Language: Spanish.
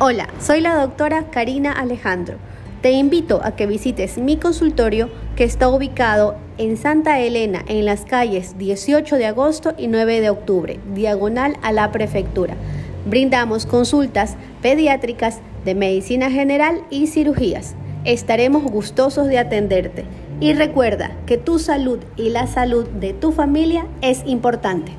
Hola, soy la doctora Karina Alejandro. Te invito a que visites mi consultorio que está ubicado en Santa Elena, en las calles 18 de agosto y 9 de octubre, diagonal a la prefectura. Brindamos consultas pediátricas de medicina general y cirugías. Estaremos gustosos de atenderte. Y recuerda que tu salud y la salud de tu familia es importante.